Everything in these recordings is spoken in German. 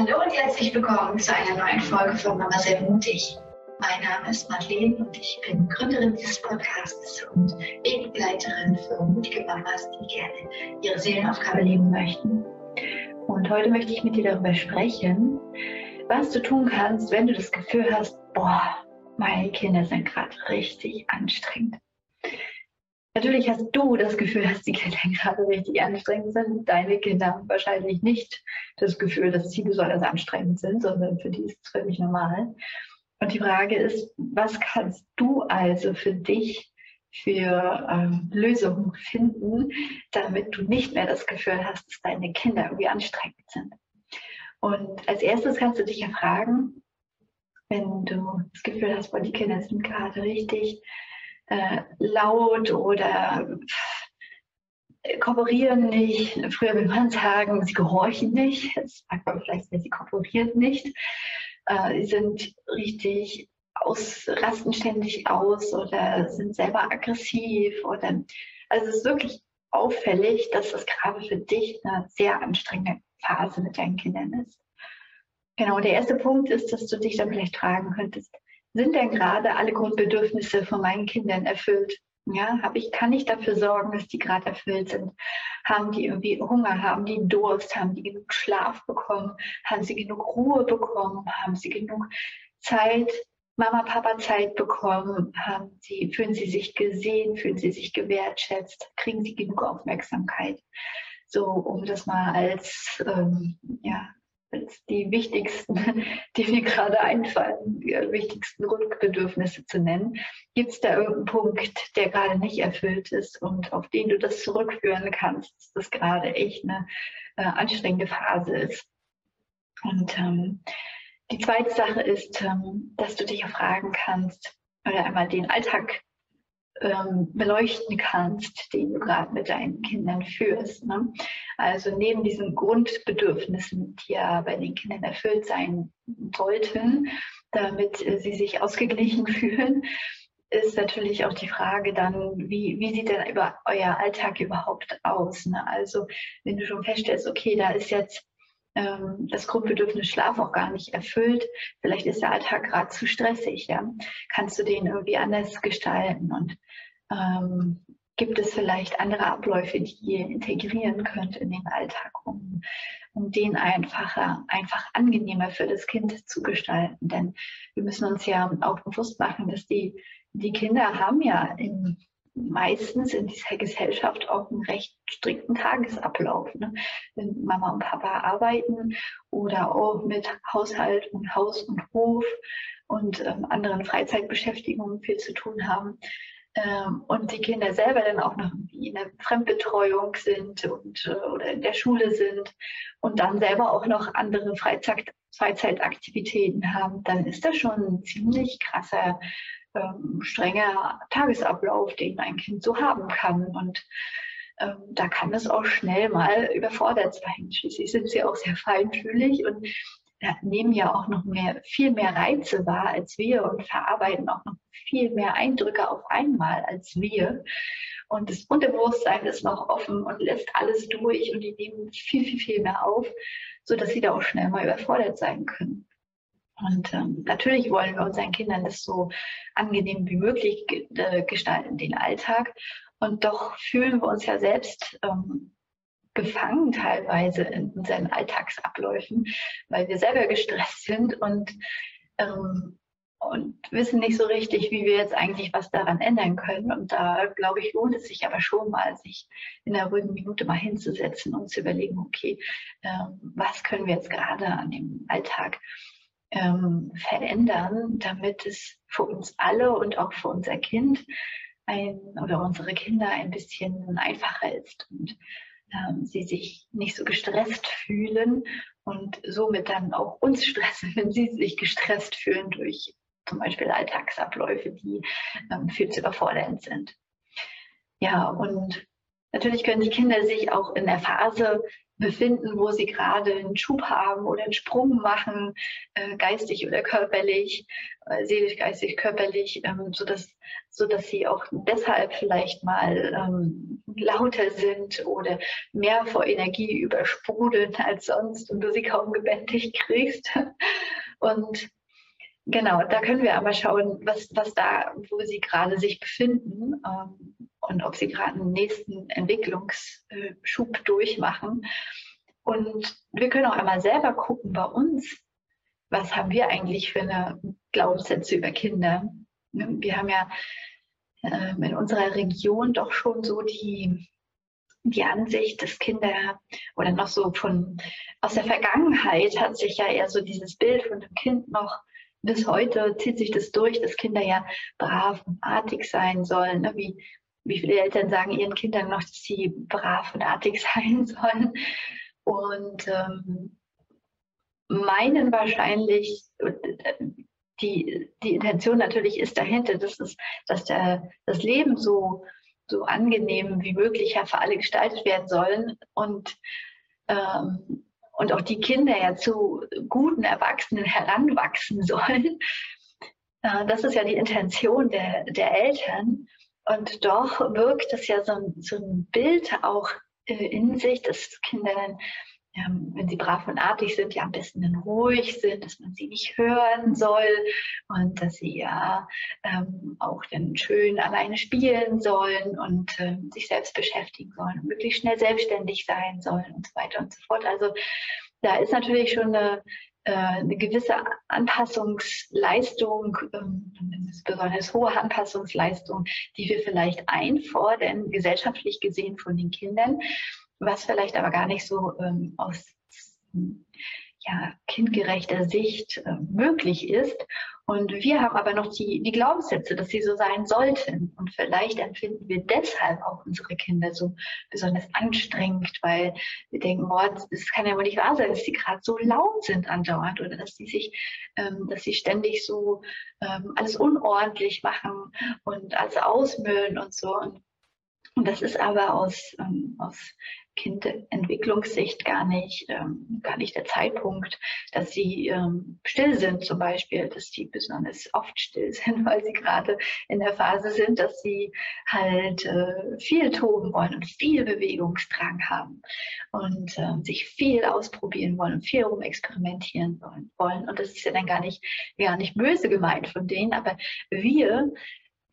Hallo und herzlich willkommen zu einer neuen Folge von Mama sehr mutig. Mein Name ist Madeleine und ich bin Gründerin dieses Podcasts und Wegbegleiterin für mutige Mamas, die gerne ihre Seelenaufgabe leben möchten. Und heute möchte ich mit dir darüber sprechen, was du tun kannst, wenn du das Gefühl hast, boah, meine Kinder sind gerade richtig anstrengend. Natürlich hast du das Gefühl, dass die Kinder gerade richtig anstrengend sind. Deine Kinder wahrscheinlich nicht das Gefühl, dass sie besonders anstrengend sind, sondern für die ist es völlig normal. Und die Frage ist, was kannst du also für dich für ähm, Lösungen finden, damit du nicht mehr das Gefühl hast, dass deine Kinder irgendwie anstrengend sind? Und als erstes kannst du dich ja fragen, wenn du das Gefühl hast, boah, die Kinder sind gerade richtig äh, laut oder kooperieren nicht. Früher würde man sagen, sie gehorchen nicht. Jetzt sagt man vielleicht, sie kooperieren nicht. Äh, sie sind richtig aus, rasten ständig aus oder sind selber aggressiv oder also es ist wirklich auffällig, dass das gerade für dich eine sehr anstrengende Phase mit deinen Kindern ist. Genau, der erste Punkt ist, dass du dich dann vielleicht fragen könntest, sind denn gerade alle Grundbedürfnisse von meinen Kindern erfüllt? Ja, habe ich, kann ich dafür sorgen, dass die gerade erfüllt sind? Haben die irgendwie Hunger? Haben die Durst? Haben die genug Schlaf bekommen? Haben sie genug Ruhe bekommen? Haben sie genug Zeit, Mama, Papa Zeit bekommen? Haben sie, fühlen sie sich gesehen? Fühlen sie sich gewertschätzt? Kriegen sie genug Aufmerksamkeit? So, um das mal als ähm, ja, die wichtigsten, die mir gerade einfallen, die wichtigsten Grundbedürfnisse zu nennen. Gibt es da irgendeinen Punkt, der gerade nicht erfüllt ist und auf den du das zurückführen kannst, dass das gerade echt eine äh, anstrengende Phase ist? Und ähm, die zweite Sache ist, ähm, dass du dich auch fragen kannst, oder einmal den Alltag ähm, beleuchten kannst, den du gerade mit deinen Kindern führst. Ne? Also neben diesen Grundbedürfnissen, die ja bei den Kindern erfüllt sein sollten, damit äh, sie sich ausgeglichen fühlen, ist natürlich auch die Frage dann, wie, wie sieht denn über euer Alltag überhaupt aus? Ne? Also wenn du schon feststellst, okay, da ist jetzt ähm, das Grundbedürfnis Schlaf auch gar nicht erfüllt. Vielleicht ist der Alltag gerade zu stressig, ja. Kannst du den irgendwie anders gestalten und ähm, gibt es vielleicht andere Abläufe, die ihr integrieren könnt in den Alltag, um, um den einfacher, einfach angenehmer für das Kind zu gestalten. Denn wir müssen uns ja auch bewusst machen, dass die, die Kinder haben ja in meistens in dieser Gesellschaft auch einen recht strikten Tagesablauf. Ne? Wenn Mama und Papa arbeiten oder auch mit Haushalt und Haus und Hof und ähm, anderen Freizeitbeschäftigungen viel zu tun haben. Ähm, und die Kinder selber dann auch noch in der Fremdbetreuung sind und, äh, oder in der Schule sind und dann selber auch noch andere Freizeit, Freizeitaktivitäten haben, dann ist das schon ein ziemlich krasser ähm, strenger Tagesablauf, den ein Kind so haben kann. Und ähm, da kann es auch schnell mal überfordert sein. Schließlich sind sie auch sehr feinfühlig und ja, nehmen ja auch noch mehr, viel mehr Reize wahr als wir und verarbeiten auch noch viel mehr Eindrücke auf einmal als wir. Und das Unterbewusstsein ist noch offen und lässt alles durch und die nehmen viel, viel, viel mehr auf, sodass sie da auch schnell mal überfordert sein können. Und ähm, natürlich wollen wir unseren Kindern das so angenehm wie möglich äh, gestalten, den Alltag. Und doch fühlen wir uns ja selbst ähm, gefangen teilweise in unseren Alltagsabläufen, weil wir selber gestresst sind und, ähm, und wissen nicht so richtig, wie wir jetzt eigentlich was daran ändern können. Und da, glaube ich, lohnt es sich aber schon mal, sich in einer ruhigen Minute mal hinzusetzen und zu überlegen, okay, ähm, was können wir jetzt gerade an dem Alltag ähm, verändern, damit es für uns alle und auch für unser Kind ein, oder unsere Kinder ein bisschen einfacher ist und ähm, sie sich nicht so gestresst fühlen und somit dann auch uns stressen, wenn sie sich gestresst fühlen durch zum Beispiel Alltagsabläufe, die ähm, viel zu überfordernd sind. Ja, und natürlich können die Kinder sich auch in der Phase befinden, wo sie gerade einen Schub haben oder einen Sprung machen, äh, geistig oder körperlich, äh, seelisch, geistig, körperlich, ähm, sodass, sodass sie auch deshalb vielleicht mal ähm, lauter sind oder mehr vor Energie übersprudeln als sonst und du sie kaum gebändigt kriegst. Und Genau, da können wir aber schauen, was, was da, wo sie gerade sich befinden ähm, und ob sie gerade einen nächsten Entwicklungsschub durchmachen. Und wir können auch einmal selber gucken bei uns, was haben wir eigentlich für eine Glaubenssätze über Kinder. Wir haben ja äh, in unserer Region doch schon so die, die Ansicht, dass Kinder oder noch so von aus der Vergangenheit hat sich ja eher so dieses Bild von dem Kind noch bis heute zieht sich das durch, dass Kinder ja brav und artig sein sollen. Ne? Wie, wie viele Eltern sagen ihren Kindern noch, dass sie brav und artig sein sollen. Und ähm, meinen wahrscheinlich, die, die Intention natürlich ist dahinter, dass, es, dass der, das Leben so, so angenehm wie möglich ja für alle gestaltet werden soll. Und ähm, und auch die Kinder ja zu guten Erwachsenen heranwachsen sollen. Äh, das ist ja die Intention der, der Eltern. Und doch wirkt das ja so ein, so ein Bild auch äh, in sich, dass Kinder dann ähm, wenn sie brav und artig sind, ja am besten dann ruhig sind, dass man sie nicht hören soll und dass sie ja ähm, auch dann schön alleine spielen sollen und ähm, sich selbst beschäftigen sollen und möglichst schnell selbstständig sein sollen und so weiter und so fort. Also da ist natürlich schon eine, äh, eine gewisse Anpassungsleistung, ähm, besonders hohe Anpassungsleistung, die wir vielleicht einfordern, gesellschaftlich gesehen von den Kindern was vielleicht aber gar nicht so ähm, aus ja, kindgerechter Sicht äh, möglich ist. Und wir haben aber noch die, die Glaubenssätze, dass sie so sein sollten. Und vielleicht empfinden wir deshalb auch unsere Kinder so besonders anstrengend, weil wir denken, boah, das kann ja wohl nicht wahr sein, dass sie gerade so laut sind andauernd oder dass sie sich, ähm, dass sie ständig so ähm, alles unordentlich machen und alles ausmüllen und so. Und das ist aber aus, ähm, aus Kindentwicklungssicht gar nicht, ähm, gar nicht der Zeitpunkt, dass sie ähm, still sind zum Beispiel, dass die besonders oft still sind, weil sie gerade in der Phase sind, dass sie halt äh, viel toben wollen und viel Bewegungsdrang haben und äh, sich viel ausprobieren wollen und viel rumexperimentieren wollen. Und das ist ja dann gar nicht, gar nicht böse gemeint von denen, aber wir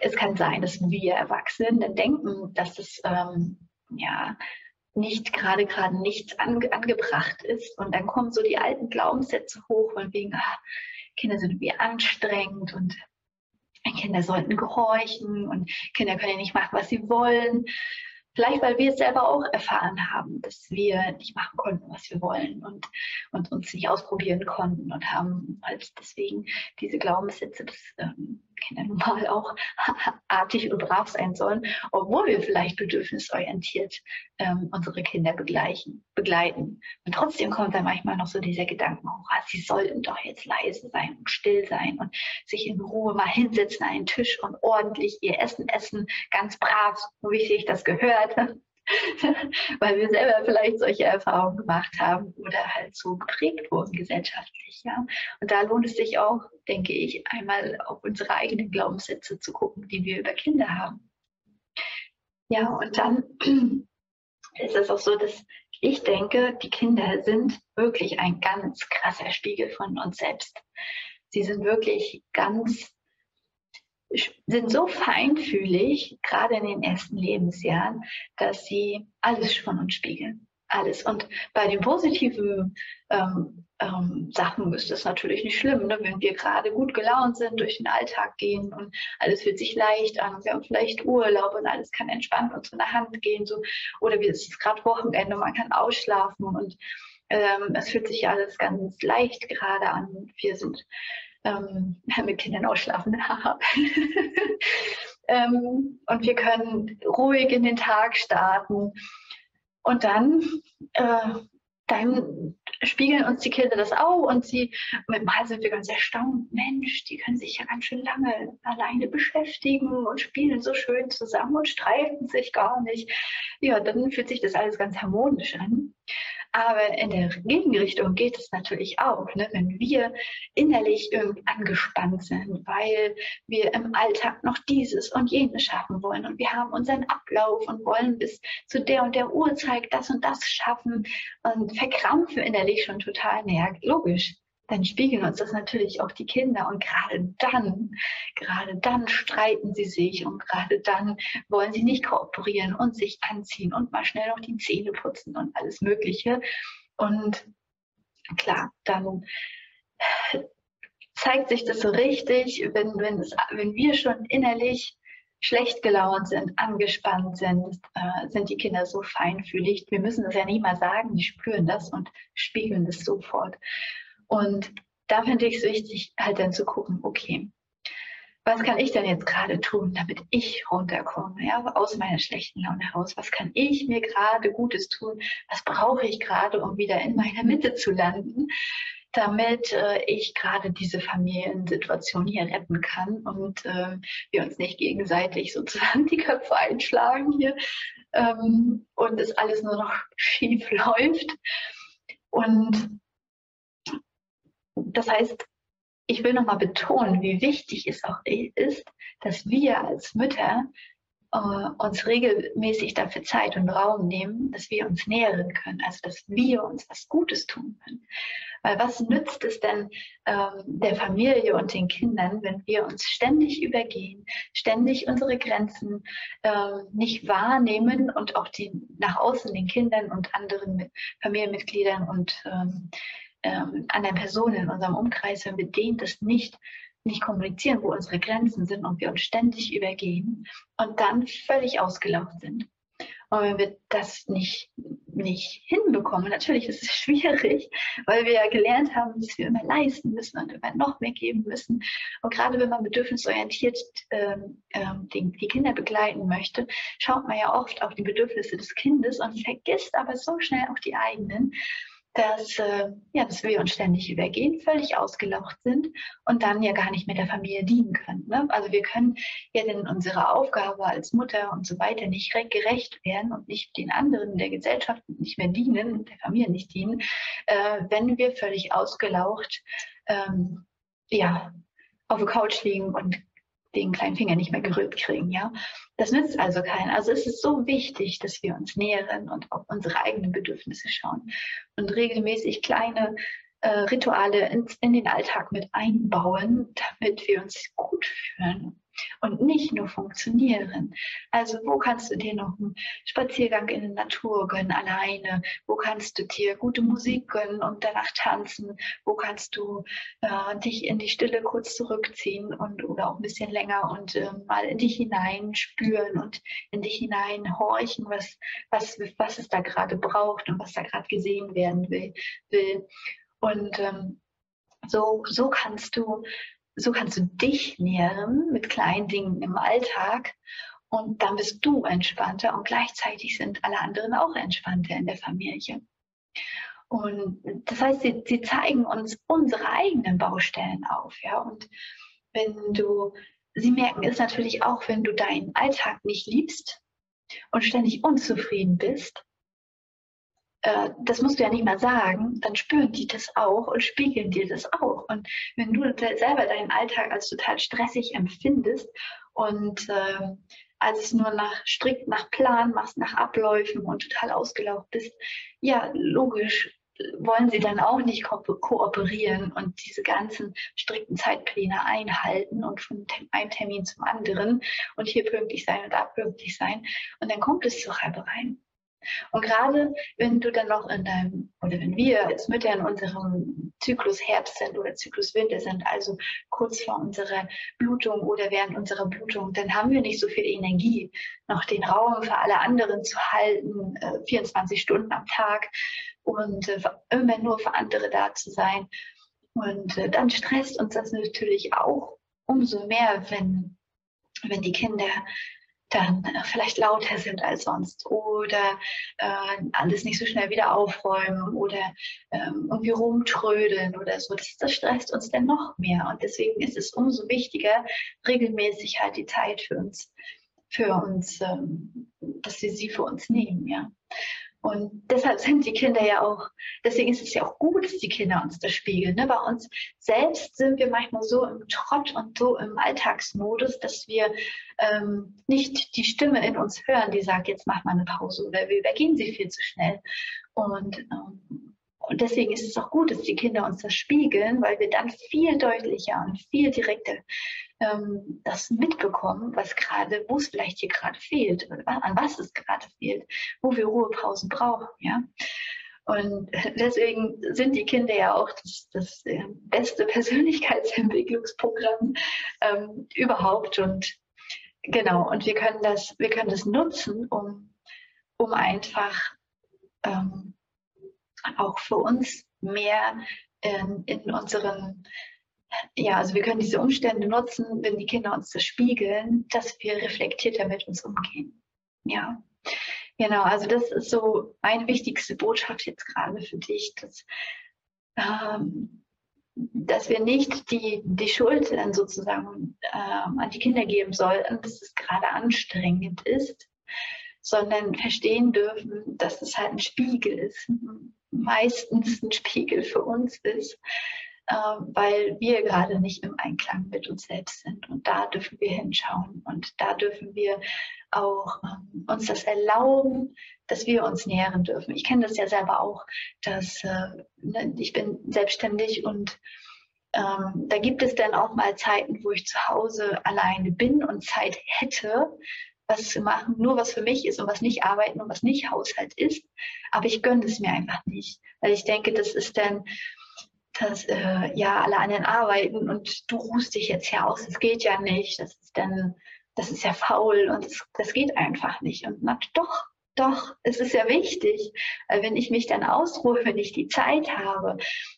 es kann sein, dass wir Erwachsenen denken, dass es ähm, ja nicht gerade gerade nichts ange angebracht ist. Und dann kommen so die alten Glaubenssätze hoch, von wegen, ah, Kinder sind wie anstrengend und Kinder sollten gehorchen und Kinder können ja nicht machen, was sie wollen. Vielleicht, weil wir es selber auch erfahren haben, dass wir nicht machen konnten, was wir wollen und, und uns nicht ausprobieren konnten und haben halt deswegen diese Glaubenssätze, dass ähm, Kinder nun mal auch artig und brav sein sollen, obwohl wir vielleicht bedürfnisorientiert ähm, unsere Kinder begleichen, begleiten. Und trotzdem kommt dann manchmal noch so dieser Gedanke hoch, sie sollten doch jetzt leise sein und still sein und sich in Ruhe mal hinsetzen an den Tisch und ordentlich ihr Essen essen, ganz brav, so wie sich das gehört weil wir selber vielleicht solche Erfahrungen gemacht haben oder halt so geprägt wurden gesellschaftlich. Ja? Und da lohnt es sich auch, denke ich, einmal auf unsere eigenen Glaubenssätze zu gucken, die wir über Kinder haben. Ja, und dann ist es auch so, dass ich denke, die Kinder sind wirklich ein ganz krasser Spiegel von uns selbst. Sie sind wirklich ganz sind so feinfühlig, gerade in den ersten Lebensjahren, dass sie alles von uns spiegeln. Alles. Und bei den positiven ähm, ähm, Sachen ist das natürlich nicht schlimm, ne? wenn wir gerade gut gelaunt sind, durch den Alltag gehen und alles fühlt sich leicht an. Wir haben vielleicht Urlaub und alles kann entspannt uns von der Hand gehen. So. Oder wir, es ist gerade Wochenende, man kann ausschlafen und ähm, es fühlt sich alles ganz leicht gerade an. Wir sind ähm, mit Kindern ausschlafen. ähm, und wir können ruhig in den Tag starten. Und dann, äh, dann spiegeln uns die Kinder das auch und sie, mit mal sind wir ganz erstaunt, Mensch, die können sich ja ganz schön lange alleine beschäftigen und spielen so schön zusammen und streiten sich gar nicht. Ja, dann fühlt sich das alles ganz harmonisch an. Aber in der Gegenrichtung geht es natürlich auch, ne? wenn wir innerlich irgendwie angespannt sind, weil wir im Alltag noch dieses und jenes schaffen wollen und wir haben unseren Ablauf und wollen bis zu der und der Uhrzeit das und das schaffen und verkrampfen innerlich schon total. Naja, logisch dann spiegeln uns das natürlich auch die Kinder. Und gerade dann, gerade dann streiten sie sich und gerade dann wollen sie nicht kooperieren und sich anziehen und mal schnell noch die Zähne putzen und alles Mögliche. Und klar, dann zeigt sich das so richtig, wenn, wenn, es, wenn wir schon innerlich schlecht gelaunt sind, angespannt sind, äh, sind die Kinder so feinfühlig. Wir müssen es ja nie mal sagen, die spüren das und spiegeln das sofort. Und da finde ich es wichtig, halt dann zu gucken, okay, was kann ich denn jetzt gerade tun, damit ich runterkomme, ja, aus meiner schlechten Laune heraus? Was kann ich mir gerade Gutes tun? Was brauche ich gerade, um wieder in meiner Mitte zu landen, damit äh, ich gerade diese Familiensituation hier retten kann und äh, wir uns nicht gegenseitig sozusagen die Köpfe einschlagen hier ähm, und es alles nur noch schief läuft. Und das heißt, ich will nochmal betonen, wie wichtig es auch ist, dass wir als Mütter äh, uns regelmäßig dafür Zeit und Raum nehmen, dass wir uns nähren können, also dass wir uns was Gutes tun können. Weil was nützt es denn ähm, der Familie und den Kindern, wenn wir uns ständig übergehen, ständig unsere Grenzen ähm, nicht wahrnehmen und auch die nach außen den Kindern und anderen Familienmitgliedern und ähm, ähm, anderen Personen in unserem Umkreis, wenn wir denen das nicht, nicht kommunizieren, wo unsere Grenzen sind und wir uns ständig übergehen und dann völlig ausgelaugt sind. Und wenn wir das nicht, nicht hinbekommen, natürlich ist es schwierig, weil wir ja gelernt haben, dass wir immer leisten müssen und immer noch mehr geben müssen. Und gerade wenn man bedürfnisorientiert ähm, ähm, die, die Kinder begleiten möchte, schaut man ja oft auf die Bedürfnisse des Kindes und vergisst aber so schnell auch die eigenen dass, äh, ja, dass wir uns ständig übergehen, völlig ausgelaucht sind und dann ja gar nicht mehr der Familie dienen können. Ne? Also wir können ja denn unserer Aufgabe als Mutter und so weiter nicht gerecht werden und nicht den anderen der Gesellschaft nicht mehr dienen und der Familie nicht dienen, äh, wenn wir völlig ausgelaucht ähm, ja, auf der Couch liegen und den kleinen Finger nicht mehr gerührt kriegen, ja. Das nützt also keinen. Also es ist so wichtig, dass wir uns nähern und auf unsere eigenen Bedürfnisse schauen und regelmäßig kleine äh, Rituale in, in den Alltag mit einbauen, damit wir uns gut fühlen und nicht nur funktionieren. Also wo kannst du dir noch einen Spaziergang in der Natur gönnen, alleine? Wo kannst du dir gute Musik gönnen und danach tanzen? Wo kannst du äh, dich in die Stille kurz zurückziehen und oder auch ein bisschen länger und äh, mal in dich hinein spüren und in dich hinein horchen, was, was, was es da gerade braucht und was da gerade gesehen werden will. will. Und ähm, so, so kannst du so kannst du dich nähren mit kleinen Dingen im Alltag und dann bist du entspannter und gleichzeitig sind alle anderen auch entspannter in der Familie. Und das heißt, sie, sie zeigen uns unsere eigenen Baustellen auf, ja. Und wenn du, sie merken es natürlich auch, wenn du deinen Alltag nicht liebst und ständig unzufrieden bist, äh, das musst du ja nicht mal sagen, dann spüren die das auch und spiegeln dir das auch. Und wenn du selber deinen Alltag als total stressig empfindest und äh, als nur nach strikt nach Plan machst, nach Abläufen und total ausgelaugt bist, ja, logisch wollen sie dann auch nicht ko kooperieren und diese ganzen strikten Zeitpläne einhalten und von einem Termin zum anderen und hier pünktlich sein und da pünktlich sein. Und dann kommt es zu Reibereien. Und gerade wenn du dann noch in deinem, oder wenn wir als Mütter in unserem Zyklus Herbst sind oder Zyklus Winter sind, also kurz vor unserer Blutung oder während unserer Blutung, dann haben wir nicht so viel Energie, noch den Raum für alle anderen zu halten, äh, 24 Stunden am Tag und äh, immer nur für andere da zu sein. Und äh, dann stresst uns das natürlich auch umso mehr, wenn, wenn die Kinder dann äh, vielleicht lauter sind als sonst oder äh, alles nicht so schnell wieder aufräumen oder ähm, irgendwie rumtrödeln oder so. Das, das stresst uns dann noch mehr. Und deswegen ist es umso wichtiger, regelmäßig halt die Zeit für uns, für uns, ähm, dass wir sie für uns nehmen, ja. Und deshalb sind die Kinder ja auch, deswegen ist es ja auch gut, dass die Kinder uns das spiegeln. Ne? Bei uns selbst sind wir manchmal so im Trott und so im Alltagsmodus, dass wir ähm, nicht die Stimme in uns hören, die sagt, jetzt mach mal eine Pause oder wir übergehen sie viel zu schnell. Und, ähm, und deswegen ist es auch gut, dass die Kinder uns das spiegeln, weil wir dann viel deutlicher und viel direkter ähm, das mitbekommen, was gerade, wo es vielleicht hier gerade fehlt, an was es gerade fehlt, wo wir Ruhepausen brauchen, ja. Und deswegen sind die Kinder ja auch das, das äh, beste Persönlichkeitsentwicklungsprogramm ähm, überhaupt. Und genau, und wir können das, wir können das nutzen, um, um einfach ähm, auch für uns mehr in, in unseren ja, also wir können diese Umstände nutzen, wenn die Kinder uns das spiegeln, dass wir reflektierter mit uns umgehen. Ja, genau. Also das ist so meine wichtigste Botschaft jetzt gerade für dich, dass, ähm, dass wir nicht die, die Schuld dann sozusagen ähm, an die Kinder geben sollten, dass es gerade anstrengend ist, sondern verstehen dürfen, dass es halt ein Spiegel ist, meistens ein Spiegel für uns ist ähm, weil wir gerade nicht im Einklang mit uns selbst sind. Und da dürfen wir hinschauen und da dürfen wir auch ähm, uns das erlauben, dass wir uns nähren dürfen. Ich kenne das ja selber auch, dass äh, ne, ich bin selbstständig und ähm, da gibt es dann auch mal Zeiten, wo ich zu Hause alleine bin und Zeit hätte, was zu machen, nur was für mich ist und was nicht arbeiten und was nicht Haushalt ist. Aber ich gönne es mir einfach nicht, weil ich denke, das ist dann dass äh, ja alle anderen arbeiten und du ruhst dich jetzt hier aus. Das geht ja nicht. Das ist dann, das ist ja faul und das, das geht einfach nicht. Und na, doch, doch, es ist ja wichtig, wenn ich mich dann ausruhe, wenn ich die Zeit habe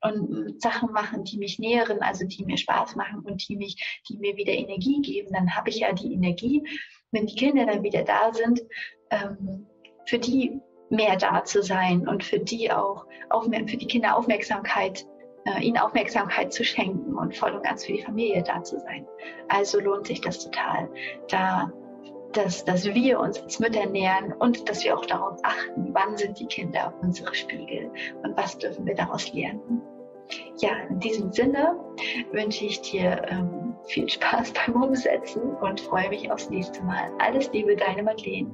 und Sachen machen, die mich nähren, also die mir Spaß machen und die mich, die mir wieder Energie geben, dann habe ich ja die Energie, wenn die Kinder dann wieder da sind, ähm, für die mehr da zu sein und für die auch, für die Kinder Aufmerksamkeit äh, ihnen Aufmerksamkeit zu schenken und voll und ganz für die Familie da zu sein. Also lohnt sich das total, da dass, dass wir uns als Mütter nähern und dass wir auch darauf achten, wann sind die Kinder unsere Spiegel und was dürfen wir daraus lernen. Ja, in diesem Sinne wünsche ich dir ähm, viel Spaß beim Umsetzen und freue mich aufs nächste Mal. Alles Liebe, deine Madeleine.